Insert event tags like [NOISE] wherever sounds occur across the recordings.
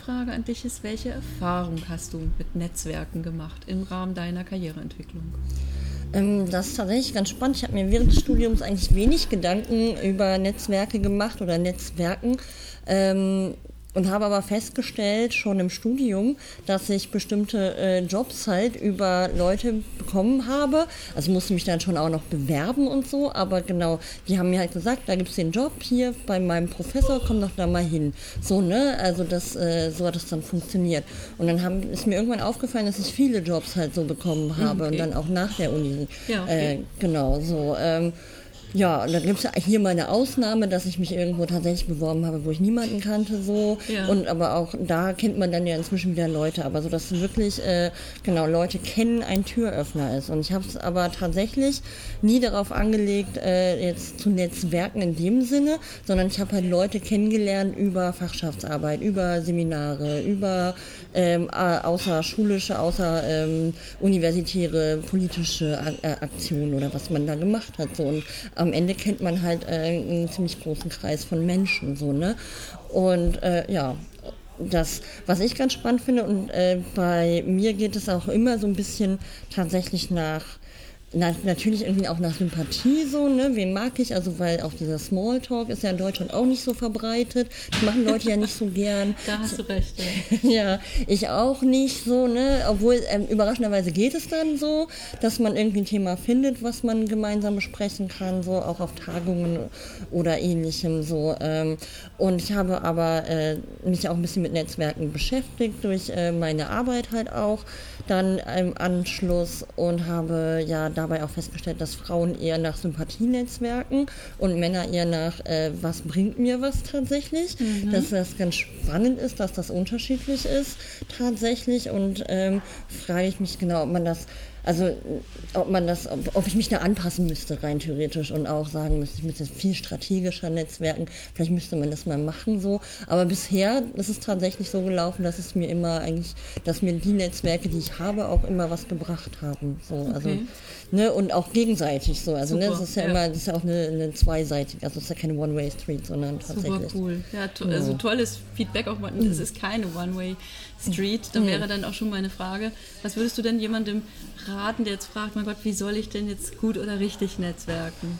Frage an dich ist, welche Erfahrung hast du mit Netzwerken gemacht im Rahmen deiner Karriereentwicklung? Ähm, das ist tatsächlich ganz spannend. Ich habe mir während des Studiums eigentlich wenig Gedanken über Netzwerke gemacht oder Netzwerken. Ähm, und habe aber festgestellt, schon im Studium, dass ich bestimmte äh, Jobs halt über Leute bekommen habe. Also musste mich dann schon auch noch bewerben und so, aber genau, die haben mir halt gesagt, da gibt es den Job hier bei meinem Professor, komm doch da mal hin. So, ne? Also das, äh, so hat das dann funktioniert. Und dann haben, ist mir irgendwann aufgefallen, dass ich viele Jobs halt so bekommen habe okay. und dann auch nach der Uni. Ja, okay. äh, genau, so. Ähm, ja, und dann gibt es hier mal eine Ausnahme, dass ich mich irgendwo tatsächlich beworben habe, wo ich niemanden kannte, so. Ja. Und aber auch da kennt man dann ja inzwischen wieder Leute. Aber so, dass wirklich, äh, genau, Leute kennen, ein Türöffner ist. Und ich habe es aber tatsächlich nie darauf angelegt, äh, jetzt zu Netzwerken in dem Sinne, sondern ich habe halt Leute kennengelernt über Fachschaftsarbeit, über Seminare, über ähm, außerschulische, außer ähm, universitäre politische äh, Aktionen oder was man da gemacht hat. So. Und am Ende kennt man halt äh, einen ziemlich großen Kreis von Menschen, so, ne? Und äh, ja, das, was ich ganz spannend finde, und äh, bei mir geht es auch immer so ein bisschen tatsächlich nach na, natürlich irgendwie auch nach Sympathie so, ne? Wen mag ich? Also, weil auch dieser Smalltalk ist ja in Deutschland auch nicht so verbreitet. Das machen Leute ja nicht so gern. [LAUGHS] Da hast du recht, ja. [LAUGHS] ja, ich auch nicht so, ne? Obwohl, ähm, überraschenderweise geht es dann so, dass man irgendwie ein Thema findet, was man gemeinsam besprechen kann, so auch auf Tagungen oder ähnlichem so. Ähm, und ich habe aber äh, mich auch ein bisschen mit Netzwerken beschäftigt, durch äh, meine Arbeit halt auch dann im Anschluss und habe ja dabei auch festgestellt, dass Frauen eher nach Sympathienetzwerken und Männer eher nach, äh, was bringt mir was tatsächlich. Mhm. Dass das ganz spannend ist, dass das unterschiedlich ist tatsächlich. Und ähm, frage ich mich genau, ob man das also ob man das, ob ich mich da anpassen müsste, rein theoretisch und auch sagen müsste, ich müsste viel strategischer netzwerken, vielleicht müsste man das mal machen so. Aber bisher ist es tatsächlich so gelaufen, dass es mir immer eigentlich, dass mir die Netzwerke, die ich habe, auch immer was gebracht haben. So. Also, okay. ne, und auch gegenseitig so. Also ne, das ist ja, ja, immer, das ist ja auch eine, eine zweiseitige, also es ist ja keine One-Way-Street, sondern tatsächlich. Super cool. Ja, to ja. also tolles Feedback auch, es ist keine One-Way-Street. Street. Da wäre dann auch schon meine Frage, was würdest du denn jemandem raten, der jetzt fragt, mein Gott, wie soll ich denn jetzt gut oder richtig netzwerken?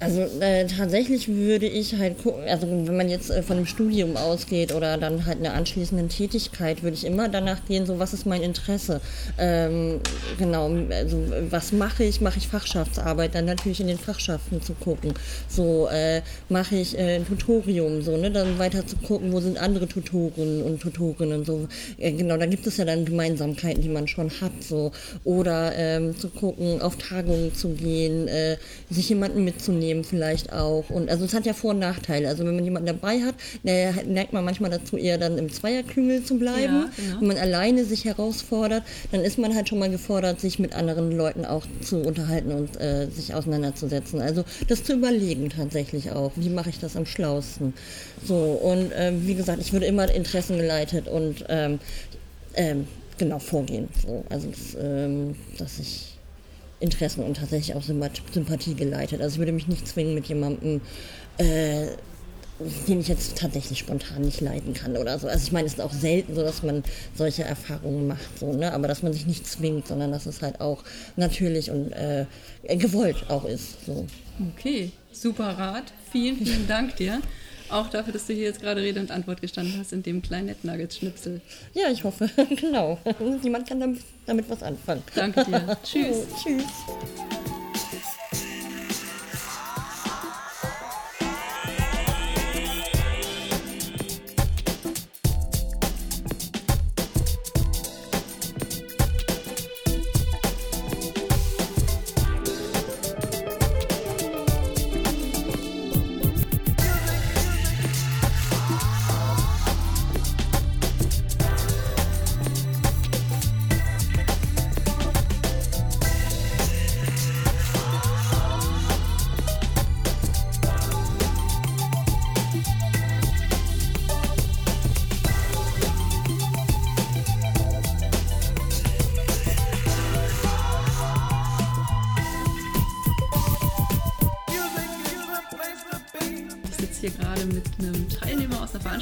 Also äh, tatsächlich würde ich halt gucken, also wenn man jetzt äh, von einem Studium ausgeht oder dann halt einer anschließenden Tätigkeit, würde ich immer danach gehen, so was ist mein Interesse. Ähm, genau, also was mache ich? Mache ich Fachschaftsarbeit? Dann natürlich in den Fachschaften zu gucken. So äh, mache ich äh, ein Tutorium, so, ne? Dann weiter zu gucken, wo sind andere Tutoren und Tutorinnen. So. Äh, genau, da gibt es ja dann Gemeinsamkeiten, die man schon hat. So. Oder ähm, zu gucken, auf Tagungen zu gehen, äh, sich jemanden mitzunehmen nehmen vielleicht auch. Und also es hat ja Vor- und Nachteile. Also wenn man jemanden dabei hat, neigt man manchmal dazu, eher dann im Zweierklüngel zu bleiben. Ja, genau. Wenn man alleine sich herausfordert, dann ist man halt schon mal gefordert, sich mit anderen Leuten auch zu unterhalten und äh, sich auseinanderzusetzen. Also das zu überlegen tatsächlich auch. Wie mache ich das am schlausten? So, und ähm, wie gesagt, ich würde immer interessengeleitet und ähm, ähm, genau vorgehen. So, also das, ähm, dass ich Interessen und tatsächlich auch Sympathie geleitet. Also ich würde mich nicht zwingen mit jemandem, äh, den ich jetzt tatsächlich spontan nicht leiten kann oder so. Also ich meine, es ist auch selten so, dass man solche Erfahrungen macht, so, ne? aber dass man sich nicht zwingt, sondern dass es halt auch natürlich und äh, gewollt auch ist. So. Okay, super Rat. Vielen, vielen Dank dir. Auch dafür, dass du hier jetzt gerade Rede und Antwort gestanden hast in dem kleinen Netnuggets-Schnipsel. Ja, ich hoffe, [LAUGHS] genau. [LAUGHS] Jemand kann damit, damit was anfangen. Danke dir. [LAUGHS] tschüss. Oh, tschüss.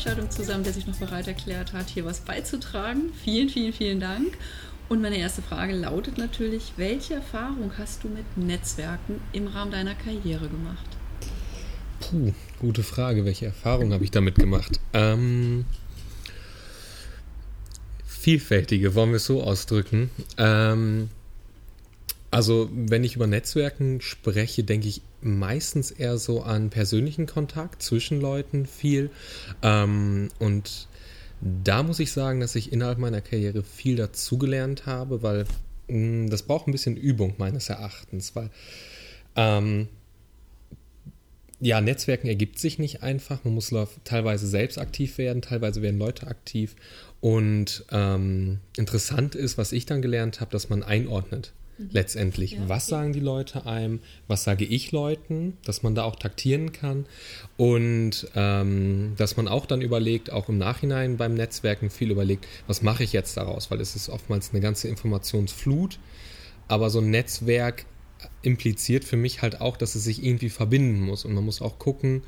Veranstaltung zusammen, der sich noch bereit erklärt hat, hier was beizutragen. Vielen, vielen, vielen Dank. Und meine erste Frage lautet natürlich, welche Erfahrung hast du mit Netzwerken im Rahmen deiner Karriere gemacht? Puh, gute Frage. Welche Erfahrung habe ich damit gemacht? Ähm, vielfältige, wollen wir es so ausdrücken. Ähm, also, wenn ich über Netzwerken spreche, denke ich meistens eher so an persönlichen Kontakt zwischen Leuten viel. Ähm, und da muss ich sagen, dass ich innerhalb meiner Karriere viel dazugelernt habe, weil mh, hm, das braucht ein bisschen Übung meines Erachtens, weil ähm, ja, Netzwerken ergibt sich nicht einfach. Man muss teilweise selbst aktiv werden, teilweise werden Leute aktiv. Und ähm, interessant ist, was ich dann gelernt habe, dass man einordnet. Mhm. Letztendlich, ja, was sagen die Leute einem, was sage ich Leuten, dass man da auch taktieren kann? Und ähm, dass man auch dann überlegt, auch im Nachhinein beim Netzwerken viel überlegt, was mache ich jetzt daraus, weil es ist oftmals eine ganze Informationsflut, aber so ein Netzwerk impliziert für mich halt auch, dass es sich irgendwie verbinden muss. Und man muss auch gucken,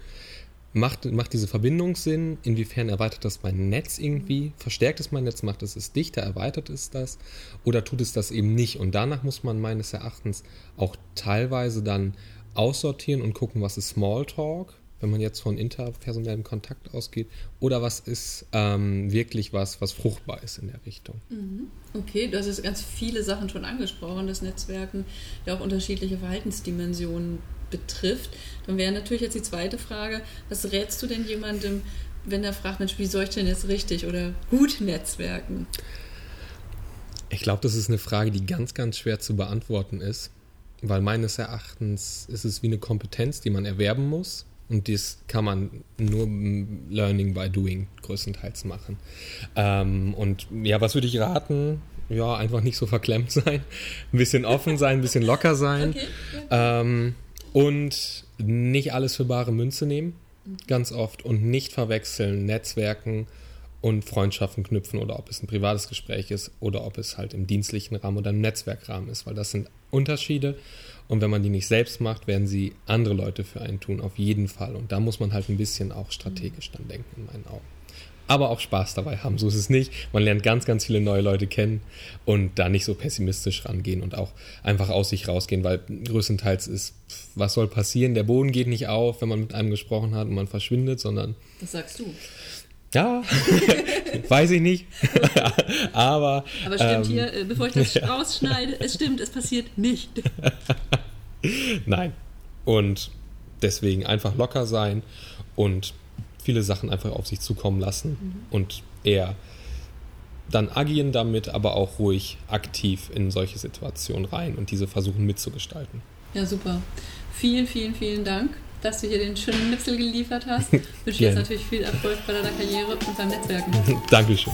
macht, macht diese Verbindung Sinn? Inwiefern erweitert das mein Netz irgendwie? Verstärkt es mein Netz? Macht es es dichter? Erweitert es das? Oder tut es das eben nicht? Und danach muss man meines Erachtens auch teilweise dann aussortieren und gucken, was ist Smalltalk wenn man jetzt von interpersonellem Kontakt ausgeht, oder was ist ähm, wirklich was, was fruchtbar ist in der Richtung. Mhm. Okay, du hast jetzt ganz viele Sachen schon angesprochen, dass Netzwerken ja auch unterschiedliche Verhaltensdimensionen betrifft. Dann wäre natürlich jetzt die zweite Frage, was rätst du denn jemandem, wenn er fragt, Mensch, wie soll ich denn jetzt richtig oder gut netzwerken? Ich glaube, das ist eine Frage, die ganz, ganz schwer zu beantworten ist, weil meines Erachtens ist es wie eine Kompetenz, die man erwerben muss und das kann man nur Learning by Doing größtenteils machen. Ähm, und ja, was würde ich raten? Ja, einfach nicht so verklemmt [LAUGHS] sein, ein bisschen offen sein, ein bisschen locker sein okay. ähm, und nicht alles für bare Münze nehmen, ganz oft und nicht verwechseln Netzwerken und Freundschaften knüpfen oder ob es ein privates Gespräch ist oder ob es halt im dienstlichen Rahmen oder im Netzwerkrahmen ist, weil das sind Unterschiede und wenn man die nicht selbst macht, werden sie andere Leute für einen tun, auf jeden Fall. Und da muss man halt ein bisschen auch strategisch dann denken, in meinen Augen. Aber auch Spaß dabei haben, so ist es nicht. Man lernt ganz, ganz viele neue Leute kennen und da nicht so pessimistisch rangehen und auch einfach aus sich rausgehen, weil größtenteils ist, was soll passieren? Der Boden geht nicht auf, wenn man mit einem gesprochen hat und man verschwindet, sondern. Das sagst du. Ja, [LAUGHS] weiß ich nicht. [LAUGHS] Aber. Aber stimmt ähm, hier, äh, bevor ich das [LAUGHS] ja. rausschneide, es stimmt, es passiert nicht. Nein. Und deswegen einfach locker sein und viele Sachen einfach auf sich zukommen lassen mhm. und eher dann agieren damit, aber auch ruhig aktiv in solche Situationen rein und diese versuchen mitzugestalten. Ja, super. Vielen, vielen, vielen Dank dass du hier den schönen Schnipsel geliefert hast. Ich [LAUGHS] wünsche dir jetzt natürlich viel Erfolg bei deiner Karriere und beim Netzwerken. [LAUGHS] Dankeschön.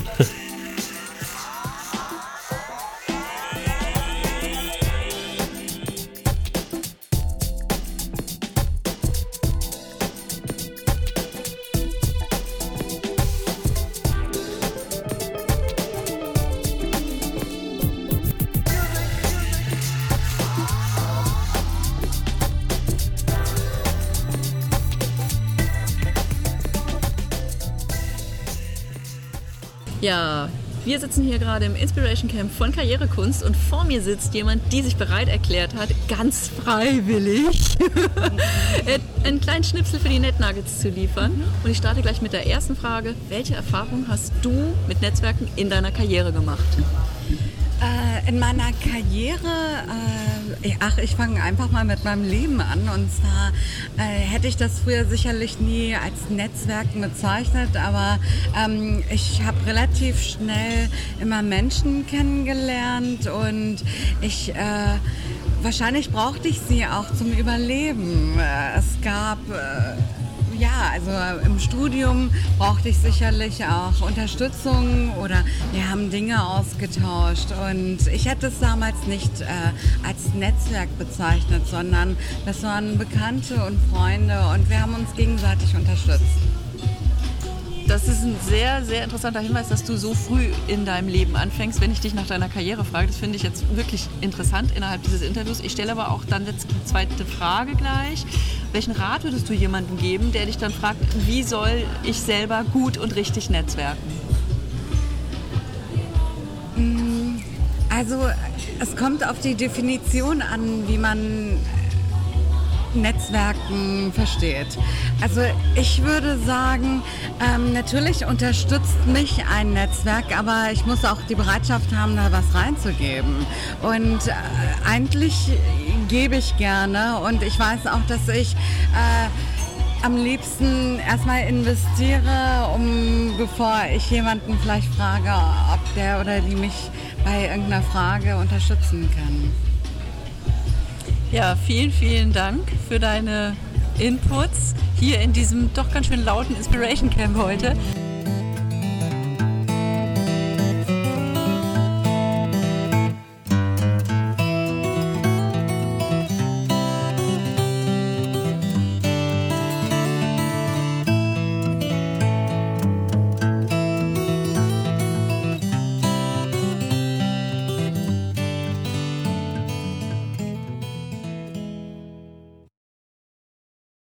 Ja, wir sitzen hier gerade im Inspiration Camp von Karrierekunst und vor mir sitzt jemand, die sich bereit erklärt hat, ganz freiwillig [LAUGHS] einen kleinen Schnipsel für die NetNuggets zu liefern. Und ich starte gleich mit der ersten Frage. Welche Erfahrung hast du mit Netzwerken in deiner Karriere gemacht? Äh, in meiner Karriere, äh, ach, ich fange einfach mal mit meinem Leben an. Und zwar äh, hätte ich das früher sicherlich nie als Netzwerken bezeichnet, aber ähm, ich habe relativ schnell immer Menschen kennengelernt und ich äh, wahrscheinlich brauchte ich sie auch zum Überleben. Äh, es gab äh, ja, also im Studium brauchte ich sicherlich auch Unterstützung oder wir haben Dinge ausgetauscht und ich hätte es damals nicht äh, als Netzwerk bezeichnet, sondern das waren Bekannte und Freunde und wir haben uns gegenseitig unterstützt. Das ist ein sehr, sehr interessanter Hinweis, dass du so früh in deinem Leben anfängst, wenn ich dich nach deiner Karriere frage. Das finde ich jetzt wirklich interessant innerhalb dieses Interviews. Ich stelle aber auch dann jetzt die zweite Frage gleich. Welchen Rat würdest du jemandem geben, der dich dann fragt, wie soll ich selber gut und richtig netzwerken? Also es kommt auf die Definition an, wie man Netzwerken versteht. Also ich würde sagen, ähm, natürlich unterstützt mich ein Netzwerk, aber ich muss auch die Bereitschaft haben, da was reinzugeben. Und äh, eigentlich gebe ich gerne und ich weiß auch, dass ich äh, am liebsten erstmal investiere, um bevor ich jemanden vielleicht frage, ob der oder die mich bei irgendeiner Frage unterstützen kann. Ja, vielen, vielen Dank für deine Inputs hier in diesem doch ganz schön lauten Inspiration Camp heute.